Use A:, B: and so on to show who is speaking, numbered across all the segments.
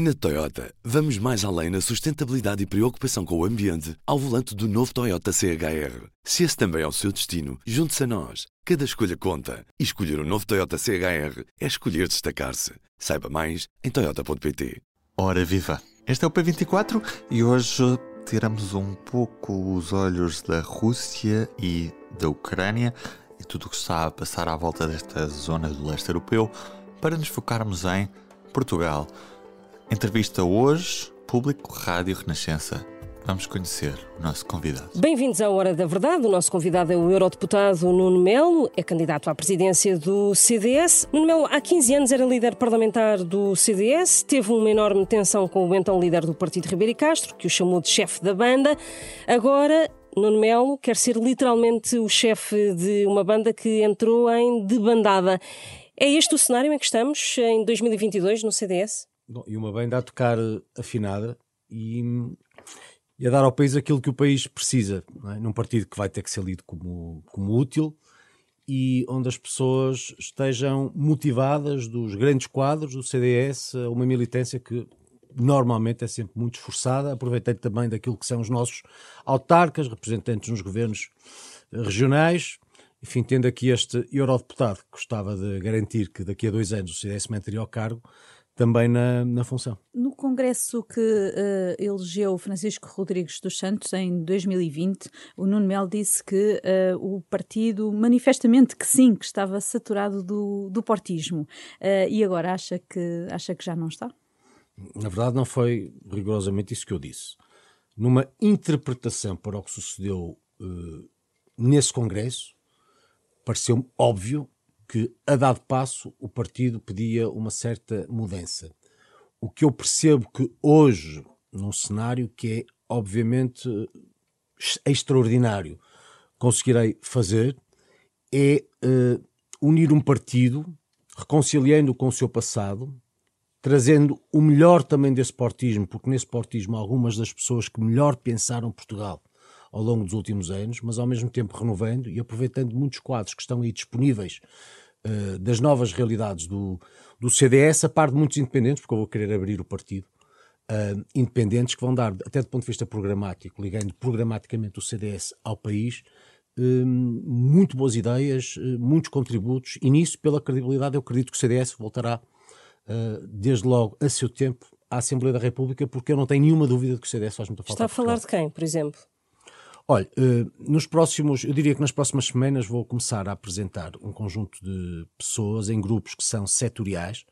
A: Na Toyota, vamos mais além na sustentabilidade e preocupação com o ambiente ao volante do novo Toyota CHR. Se esse também é o seu destino, junte-se a nós. Cada escolha conta. E escolher o um novo Toyota CHR é escolher destacar-se. Saiba mais em Toyota.pt.
B: Ora viva! Este é o P24 e hoje tiramos um pouco os olhos da Rússia e da Ucrânia e tudo o que está a passar à volta desta zona do leste europeu para nos focarmos em Portugal. Entrevista hoje, Público Rádio Renascença. Vamos conhecer o nosso convidado.
C: Bem-vindos à Hora da Verdade. O nosso convidado é o eurodeputado Nuno Melo, é candidato à presidência do CDS. Nuno Melo, há 15 anos era líder parlamentar do CDS, teve uma enorme tensão com o então líder do partido Ribeiro Castro, que o chamou de chefe da banda. Agora Nuno Melo quer ser literalmente o chefe de uma banda que entrou em debandada. É este o cenário em que estamos em 2022 no CDS?
D: E uma banda a tocar afinada e, e, a dar ao país aquilo que o país precisa, é? num partido que vai ter que ser lido como, como útil e onde as pessoas estejam motivadas dos grandes quadros do CDS uma militância que normalmente é sempre muito esforçada, aproveitando também daquilo que são os nossos autarcas, representantes nos governos regionais, enfim, tendo aqui este eurodeputado que gostava de garantir que daqui a dois anos o CDS manteria o cargo, também na, na função.
E: No congresso que uh, elegeu Francisco Rodrigues dos Santos em 2020, o Nuno Mel disse que uh, o partido, manifestamente que sim, que estava saturado do, do portismo. Uh, e agora acha que, acha que já não está?
D: Na verdade, não foi rigorosamente isso que eu disse. Numa interpretação para o que sucedeu nesse congresso, pareceu-me óbvio que, a dado passo, o partido pedia uma certa mudança. O que eu percebo que hoje, num cenário que é, obviamente, extraordinário, conseguirei fazer, é uh, unir um partido, reconciliando com o seu passado, trazendo o melhor também desse portismo, porque nesse portismo algumas das pessoas que melhor pensaram Portugal ao longo dos últimos anos, mas ao mesmo tempo renovando e aproveitando muitos quadros que estão aí disponíveis uh, das novas realidades do, do CDS, a par de muitos independentes, porque eu vou querer abrir o partido, uh, independentes que vão dar, até do ponto de vista programático, ligando programaticamente o CDS ao país, uh, muito boas ideias, muitos contributos, e nisso, pela credibilidade, eu acredito que o CDS voltará, desde logo, a seu tempo, à Assembleia da República, porque eu não tenho nenhuma dúvida de que o CDS faz muita falta.
C: Está a falar de quem, por exemplo?
D: Olha, eh, nos próximos, eu diria que nas próximas semanas vou começar a apresentar um conjunto de pessoas em grupos que são setoriais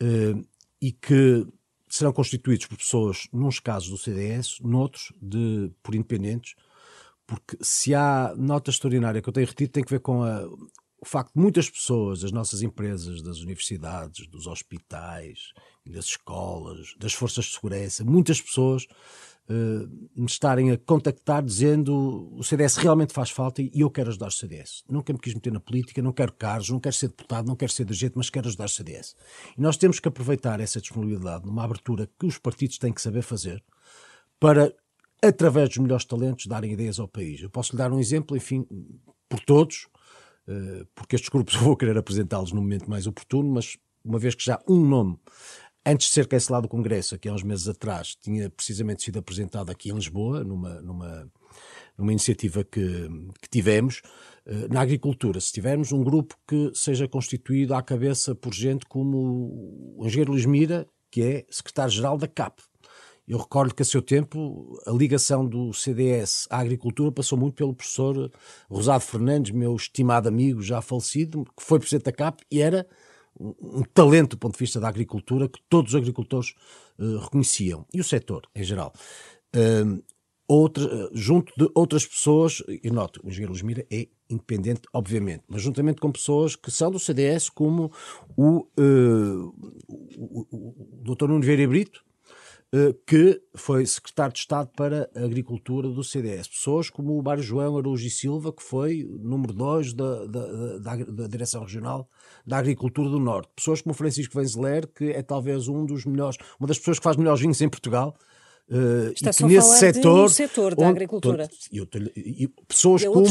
D: eh, e que serão constituídos por pessoas, nos casos do CDS, noutros de, por independentes, porque se há nota extraordinária que eu tenho retido tem que ver com a, o facto de muitas pessoas, das nossas empresas, das universidades, dos hospitais, das escolas, das forças de segurança, muitas pessoas me estarem a contactar dizendo o CDS realmente faz falta e eu quero ajudar o CDS. Nunca me quis meter na política, não quero cargos, não quero ser deputado, não quero ser dirigente, mas quero ajudar o CDS. E nós temos que aproveitar essa disponibilidade numa abertura que os partidos têm que saber fazer para, através dos melhores talentos, darem ideias ao país. Eu posso lhe dar um exemplo, enfim, por todos, uh, porque estes grupos eu vou querer apresentá-los no momento mais oportuno, mas uma vez que já um nome antes de ser cancelado o Congresso, aqui há uns meses atrás, tinha precisamente sido apresentado aqui em Lisboa, numa, numa, numa iniciativa que, que tivemos, uh, na agricultura. Se tivermos um grupo que seja constituído à cabeça por gente como o engenheiro Luís Mira, que é secretário-geral da CAP. Eu recordo que a seu tempo a ligação do CDS à agricultura passou muito pelo professor Rosado Fernandes, meu estimado amigo já falecido, que foi presidente da CAP e era um, talento do ponto de vista da agricultura que todos os agricultores uh, reconheciam, e o setor em geral. Uh, outra, junto de outras pessoas, e noto, o engenheiro Luís é independente, obviamente, mas juntamente com pessoas que são do CDS, como o, uh, o, o, o Dr. Nuno Vieira Brito, que foi secretário de Estado para a Agricultura do CDS. Pessoas como o Mário João Araújo e Silva, que foi número 2 da, da, da, da, Direção Regional da Agricultura do Norte. Pessoas como o Francisco Venzeler, que é talvez um dos melhores, uma das pessoas que faz melhores vinhos em Portugal,
C: Uh, Está só nesse a setor, setor da agricultura.
D: Eu, eu, pessoas como.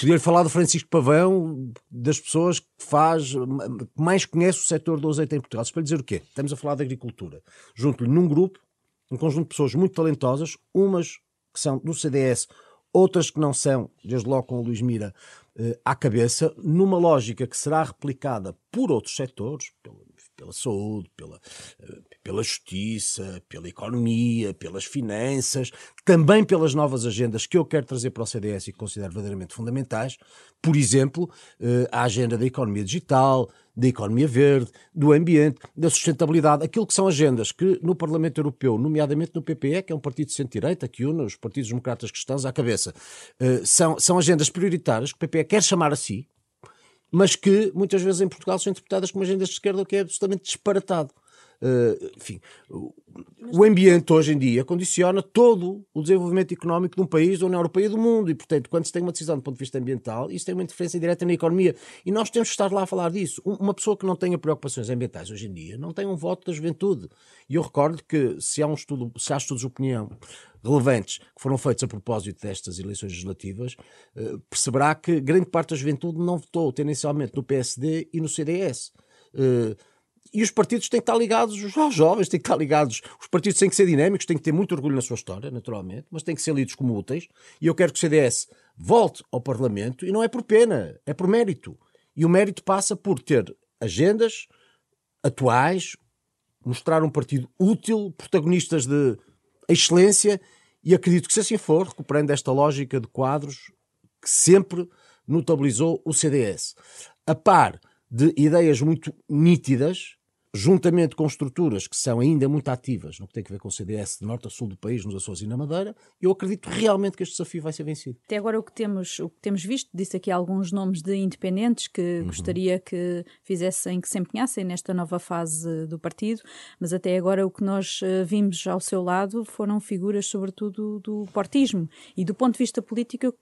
D: Podia falar do Francisco Pavão, das pessoas que faz, que mais conhece o setor do azeite em Portugal. Isso para lhe dizer o quê? Estamos a falar de agricultura. Junto-lhe num grupo, um conjunto de pessoas muito talentosas, umas que são do CDS, outras que não são, desde logo com o Luís Mira uh, à cabeça, numa lógica que será replicada por outros setores, pelo pela saúde, pela, eh, pela justiça, pela economia, pelas finanças, também pelas novas agendas que eu quero trazer para o CDS e que considero verdadeiramente fundamentais. Por exemplo, eh, a agenda da economia digital, da economia verde, do ambiente, da sustentabilidade, aquilo que são agendas que no Parlamento Europeu, nomeadamente no PPE, que é um partido de centro-direita, que une os partidos democratas cristãos à cabeça, eh, são, são agendas prioritárias que o PPE quer chamar a si, mas que muitas vezes em Portugal são interpretadas como agendas de esquerda, o que é absolutamente disparatado. Uh, enfim, o ambiente hoje em dia condiciona todo o desenvolvimento económico de um país, da União Europeia e do mundo. E, portanto, quando se tem uma decisão do ponto de vista ambiental, isso tem uma interferência direta na economia. E nós temos que estar lá a falar disso. Uma pessoa que não tenha preocupações ambientais hoje em dia não tem um voto da juventude. E eu recordo que se há, um estudo, se há estudos de opinião relevantes que foram feitos a propósito destas eleições legislativas, eh, perceberá que grande parte da juventude não votou tendencialmente no PSD e no CDS. Eh, e os partidos têm que estar ligados aos jovens, têm que estar ligados. Os partidos têm que ser dinâmicos, têm que ter muito orgulho na sua história, naturalmente, mas têm que ser lidos como úteis. E eu quero que o CDS volte ao Parlamento, e não é por pena, é por mérito. E o mérito passa por ter agendas atuais, mostrar um partido útil, protagonistas de excelência e acredito que, se assim for, recuperando esta lógica de quadros que sempre notabilizou o CDS, a par de ideias muito nítidas, juntamente com estruturas que são ainda muito ativas no que tem a ver com o CDS de norte a sul do país, nos Açores e na Madeira, eu acredito realmente que este desafio vai ser vencido.
E: Até agora o que temos, o que temos visto, disse aqui alguns nomes de independentes que uhum. gostaria que fizessem, que se empenhassem nesta nova fase do partido, mas até agora o que nós eh, vimos ao seu lado foram figuras sobretudo do portismo e do ponto de vista político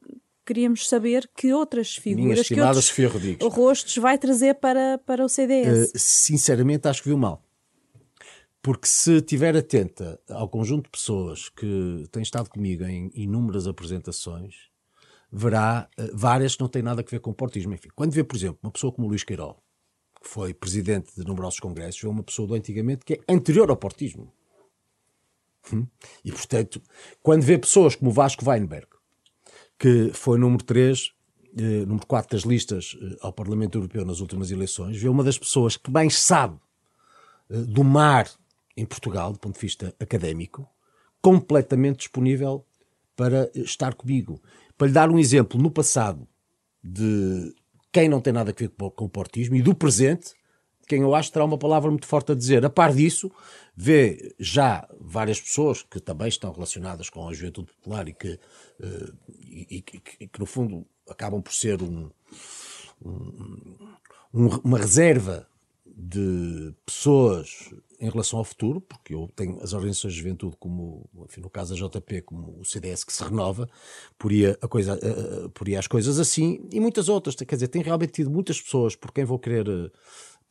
E: queríamos saber que outras figuras, que outros rostos vai trazer para, para o CDS. Uh,
D: eh, sinceramente, acho que viu mal. Porque se estiver atenta ao conjunto de pessoas que têm estado comigo em inúmeras apresentações, verá uh, várias que não têm nada a ver com o portismo. Enfim, quando vê, por exemplo, uma pessoa como o Luís Queiroz, que foi presidente de numerosos congressos, vê uma pessoa do antigamente que é anterior ao portismo. Hum? E, portanto, quando vê pessoas como o Vasco Weinberg, que foi número 3, eh, número 4 das listas eh, ao Parlamento Europeu nas últimas eleições, vê uma das pessoas que mais sabe eh, do mar em Portugal, do ponto de vista académico, completamente disponível para estar comigo. Para lhe dar um exemplo, no passado, de quem não tem nada a ver com o portismo e do presente, quem eu acho terá uma palavra muito forte a dizer. A par disso, vê já várias pessoas que também estão relacionadas com a juventude popular e que, uh, e, e, que no fundo, acabam por ser um, um, uma reserva de pessoas em relação ao futuro, porque eu tenho as organizações de juventude, como enfim, no caso da JP, como o CDS que se renova, poria, a coisa, coisas assim, e muitas outras. Quer dizer, tem realmente tido muitas pessoas por quem vou querer.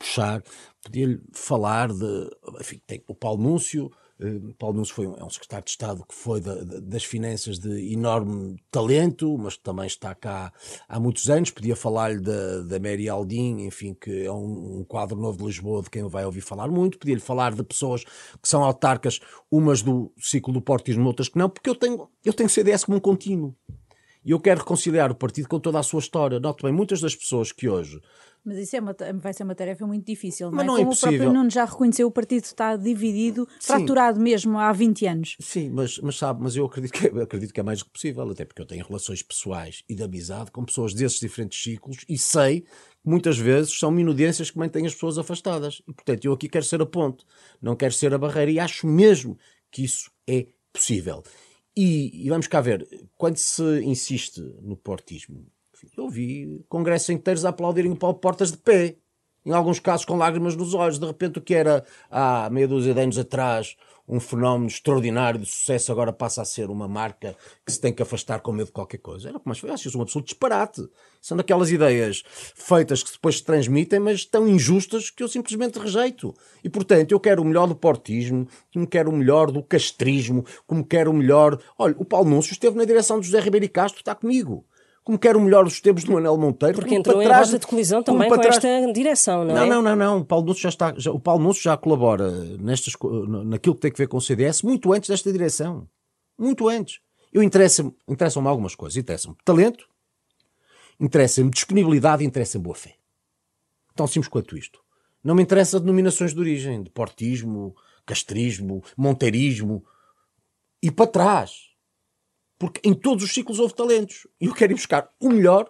D: Puxar, podia-lhe falar de. Enfim, tem o Paulo Núncio. Uh, Paulo Núncio foi um, é um secretário de Estado que foi da, das finanças de enorme talento, mas que também está cá há muitos anos. Podia falar-lhe da, da Mary Aldin, enfim, que é um, um, quadro novo de Lisboa de quem vai ouvir falar muito. Podia-lhe falar de pessoas que são autarcas, umas do ciclo do portismo, outras que não, porque eu tenho, eu tenho CDS como um contínuo. E eu quero reconciliar o partido com toda a sua história. Note bem, muitas das pessoas que hoje
E: mas isso é uma, vai ser uma tarefa muito difícil, não, Mas é? não é? Como o próprio Nuno já reconheceu, o partido está dividido, Sim. fraturado mesmo há 20 anos.
D: Sim, mas, mas sabe, mas eu acredito que, é, acredito que é mais do que possível, até porque eu tenho relações pessoais e de amizade com pessoas desses diferentes ciclos e sei que muitas vezes são minudências que mantêm as pessoas afastadas. E, portanto, eu aqui quero ser a ponte, não quero ser a barreira e acho mesmo que isso é possível. E, e vamos cá ver, quando se insiste no portismo, eu vi congressos inteiros a aplaudirem o Paulo Portas de pé. Em alguns casos com lágrimas nos olhos. De repente o que era há meia dúzia de anos atrás um fenómeno extraordinário de sucesso agora passa a ser uma marca que se tem que afastar com medo de qualquer coisa. Era foi, acho isso um absoluto disparate. São daquelas ideias feitas que depois se transmitem, mas tão injustas que eu simplesmente rejeito. E portanto, eu quero o melhor do portismo, como quero o melhor do castrismo, como quero o melhor. Olha, o Paulo Núncio esteve na direção de José Ribeiro Castro, está comigo como quer o melhor dos tempos do Manel Monteiro.
C: Porque entrou em trás, roda de colisão também com trás... esta direção, não,
D: não
C: é?
D: Não, não, não. O Paulo Núcio já, está, já, o Paulo Núcio já colabora nestas, naquilo que tem a ver com o CDS muito antes desta direção. Muito antes. Eu interessa-me interessa algumas coisas. Interessa-me talento, interessa-me disponibilidade e interessa-me boa fé. Tão simples quanto isto. Não me interessa denominações de origem, de portismo, castrismo, monteirismo. E para trás porque em todos os ciclos houve talentos. E eu quero ir buscar o melhor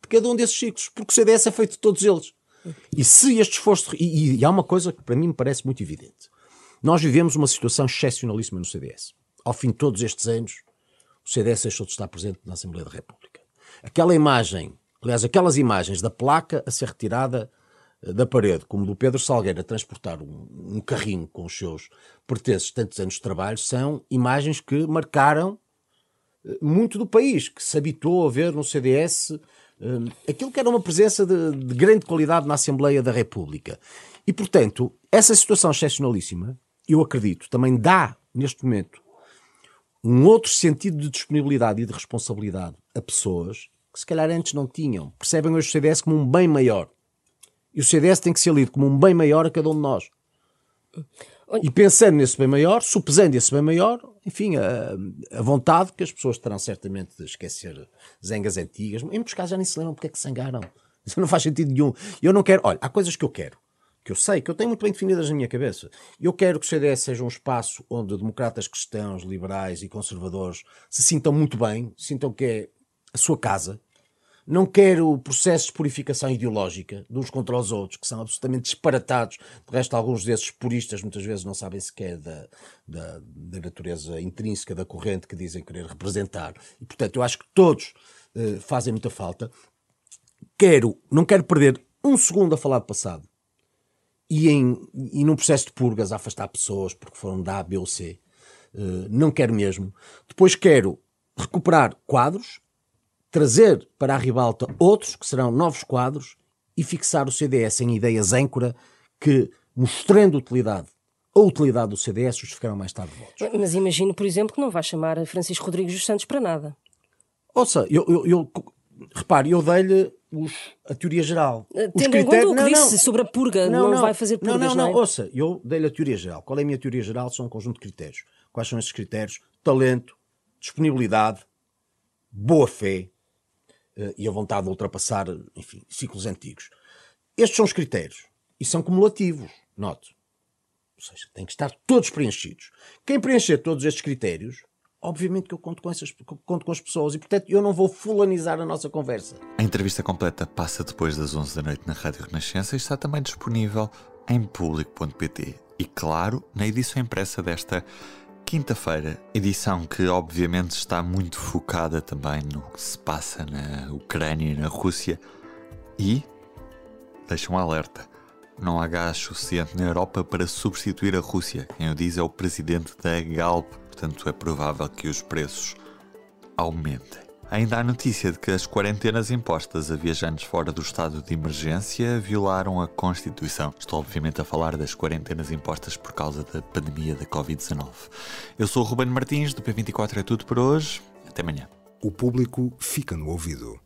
D: de cada um desses ciclos, porque o CDS é feito de todos eles. E se este esforço. E, e, há uma coisa que para mim me parece muito evidente. Nós vivemos uma situação excepcionalíssima no CDS. Ao fim de todos estes anos, o CDS deixou de estar presente na Assembleia da República. Aquela imagem, aliás, aquelas imagens da placa a ser retirada eh, da parede, como do Pedro Salgueiro a transportar um, um carrinho com os seus pertences tantos anos de trabalho, são imagens que marcaram muito do país, que se habituou a ver no CDS um, aquilo que era uma presença de, de, grande qualidade na Assembleia da República. E, portanto, essa situação excepcionalíssima, eu acredito, também dá, neste momento, um outro sentido de disponibilidade e de responsabilidade a pessoas que se calhar antes não tinham. Percebem hoje o CDS como um bem maior. E o CDS tem que ser lido como um bem maior a cada um de nós. E pensando nesse bem maior, supesando esse bem maior, enfim, a, a, vontade que as pessoas terão certamente de esquecer zangas antigas. Em muitos casos já nem se lembram porque é que zangaram. Isso não faz sentido nenhum. Eu não quero. Olha, há coisas que eu quero, que eu sei, que eu tenho muito bem definidas na minha cabeça. Eu quero que o CDS seja um espaço onde democratas cristãos, liberais e conservadores se sintam muito bem, sintam que é a sua casa, não quero processos de purificação ideológica de uns contra os outros, que são absolutamente disparatados. De resto, alguns desses puristas muitas vezes não sabem sequer da, da, da natureza intrínseca da corrente que dizem querer representar. E, portanto, eu acho que todos uh, fazem muita falta. Quero, não quero perder um segundo a falar do passado e, em, e num processo de purgas afastar pessoas porque foram da A, B ou C. Uh, não quero mesmo. Depois quero recuperar quadros trazer para a ribalta outros, que serão novos quadros, e fixar o CDS em ideias âncora que, mostrando utilidade a utilidade do CDS, justificarão mais tarde votos.
C: Mas imagino, por exemplo, que não vai chamar Francisco Rodrigues dos Santos para nada.
D: Ouça, eu, eu, eu repare, eu dei-lhe a teoria geral.
C: Eh, tendo critérios... em conta o que não, disse não, sobre a purga, não, não, vai fazer purgas,
D: não,
C: não,
D: não,
C: não é?
D: ouça, eu dei-lhe a teoria geral. Qual é a minha teoria geral? São um conjunto de critérios. Quais são esses critérios? Talento, disponibilidade, boa fé, e a vontade de ultrapassar, enfim, ciclos antigos. Estes são os critérios e são cumulativos, note. Ou seja, têm que estar todos preenchidos. Quem preencher todos estes critérios, obviamente que eu conto com, essas, conto com as pessoas e, portanto, eu não vou fulanizar a nossa conversa.
B: A entrevista completa passa depois das 11 da noite na Rádio Renascença e está também disponível em público.pt e, claro, na edição impressa desta Quinta-feira, edição que obviamente está muito focada também no que se passa na Ucrânia e na Rússia e deixa um alerta. Não há gás suficiente na Europa para substituir a Rússia. Quem o diz é o presidente da Galp, portanto é provável que os preços aumentem. Ainda há notícia de que as quarentenas impostas a viajantes fora do estado de emergência violaram a Constituição. Estou, obviamente, a falar das quarentenas impostas por causa da pandemia da Covid-19. Eu sou o Ruben Martins, do P24 é tudo por hoje. Até amanhã.
A: O público fica no ouvido.